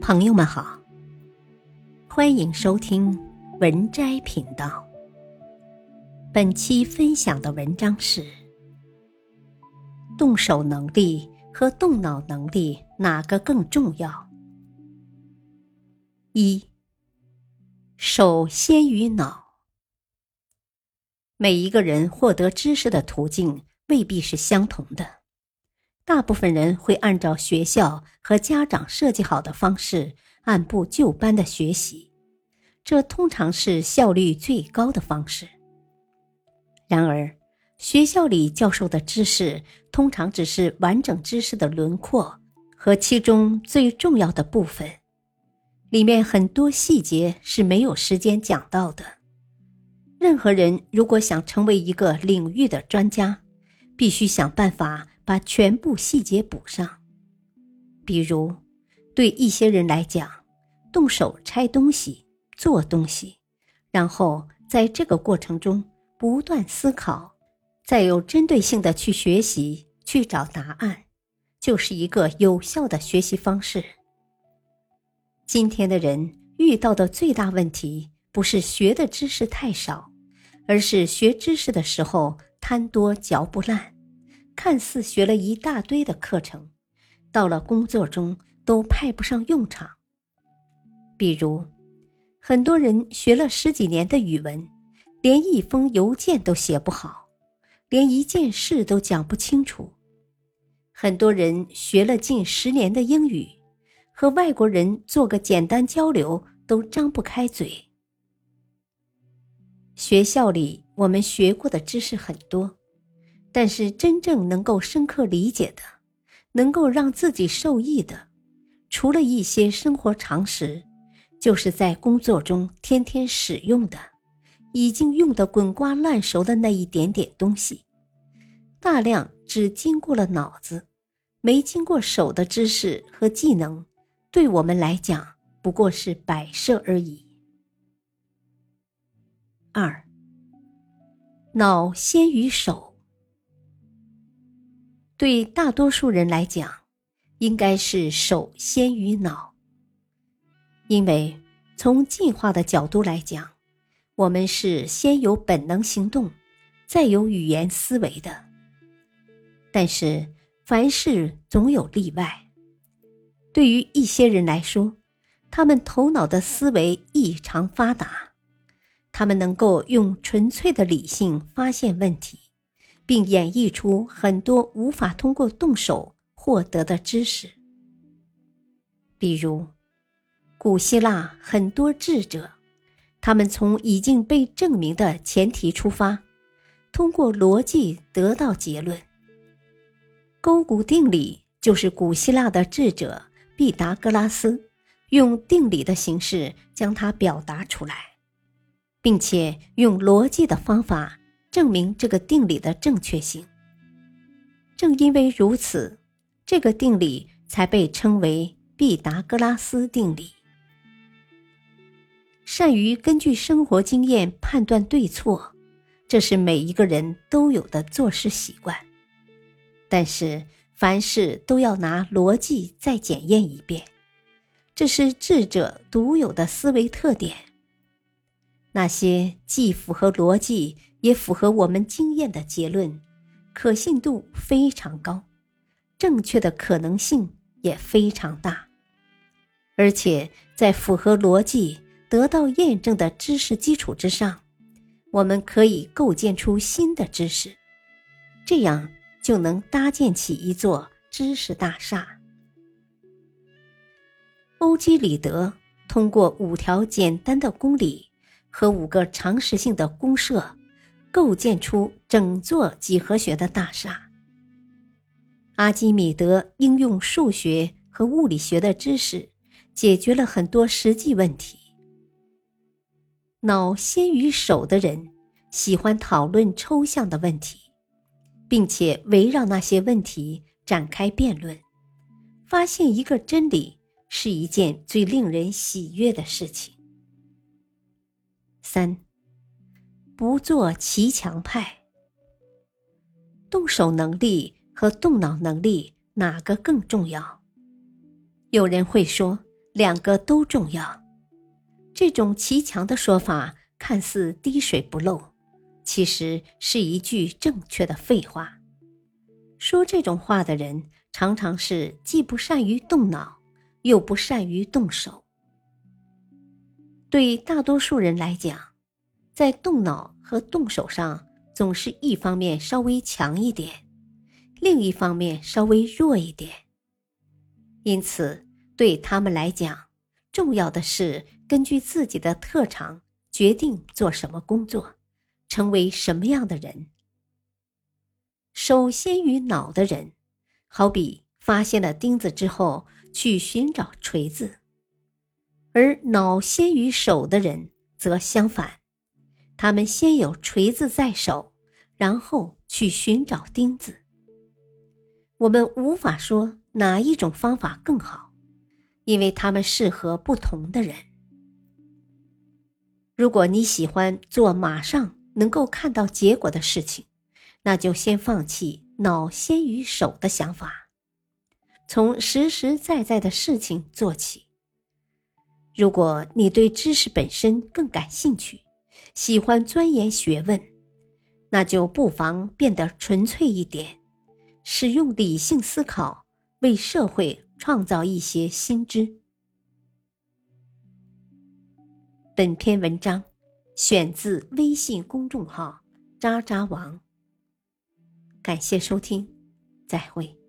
朋友们好，欢迎收听文摘频道。本期分享的文章是：动手能力和动脑能力哪个更重要？一，手先于脑。每一个人获得知识的途径未必是相同的。大部分人会按照学校和家长设计好的方式按部就班的学习，这通常是效率最高的方式。然而，学校里教授的知识通常只是完整知识的轮廓和其中最重要的部分，里面很多细节是没有时间讲到的。任何人如果想成为一个领域的专家，必须想办法。把全部细节补上，比如，对一些人来讲，动手拆东西、做东西，然后在这个过程中不断思考，再有针对性的去学习、去找答案，就是一个有效的学习方式。今天的人遇到的最大问题，不是学的知识太少，而是学知识的时候贪多嚼不烂。看似学了一大堆的课程，到了工作中都派不上用场。比如，很多人学了十几年的语文，连一封邮件都写不好，连一件事都讲不清楚；很多人学了近十年的英语，和外国人做个简单交流都张不开嘴。学校里我们学过的知识很多。但是真正能够深刻理解的，能够让自己受益的，除了一些生活常识，就是在工作中天天使用的，已经用得滚瓜烂熟的那一点点东西。大量只经过了脑子，没经过手的知识和技能，对我们来讲不过是摆设而已。二，脑先于手。对大多数人来讲，应该是手先于脑。因为从进化的角度来讲，我们是先有本能行动，再有语言思维的。但是凡事总有例外。对于一些人来说，他们头脑的思维异常发达，他们能够用纯粹的理性发现问题。并演绎出很多无法通过动手获得的知识，比如，古希腊很多智者，他们从已经被证明的前提出发，通过逻辑得到结论。勾股定理就是古希腊的智者毕达哥拉斯用定理的形式将它表达出来，并且用逻辑的方法。证明这个定理的正确性。正因为如此，这个定理才被称为毕达哥拉斯定理。善于根据生活经验判断对错，这是每一个人都有的做事习惯。但是凡事都要拿逻辑再检验一遍，这是智者独有的思维特点。那些既符合逻辑。也符合我们经验的结论，可信度非常高，正确的可能性也非常大。而且在符合逻辑、得到验证的知识基础之上，我们可以构建出新的知识，这样就能搭建起一座知识大厦。欧几里得通过五条简单的公理和五个常识性的公社。构建出整座几何学的大厦。阿基米德应用数学和物理学的知识，解决了很多实际问题。脑先于手的人喜欢讨论抽象的问题，并且围绕那些问题展开辩论。发现一个真理是一件最令人喜悦的事情。三。不做骑墙派。动手能力和动脑能力哪个更重要？有人会说，两个都重要。这种骑墙的说法看似滴水不漏，其实是一句正确的废话。说这种话的人，常常是既不善于动脑，又不善于动手。对大多数人来讲，在动脑和动手上，总是一方面稍微强一点，另一方面稍微弱一点。因此，对他们来讲，重要的是根据自己的特长决定做什么工作，成为什么样的人。首先于脑的人，好比发现了钉子之后去寻找锤子；而脑先于手的人则相反，他们先有锤子在手，然后去寻找钉子。我们无法说哪一种方法更好。因为他们适合不同的人。如果你喜欢做马上能够看到结果的事情，那就先放弃脑先于手的想法，从实实在在的事情做起。如果你对知识本身更感兴趣，喜欢钻研学问，那就不妨变得纯粹一点，使用理性思考，为社会。创造一些新知。本篇文章选自微信公众号“渣渣王”。感谢收听，再会。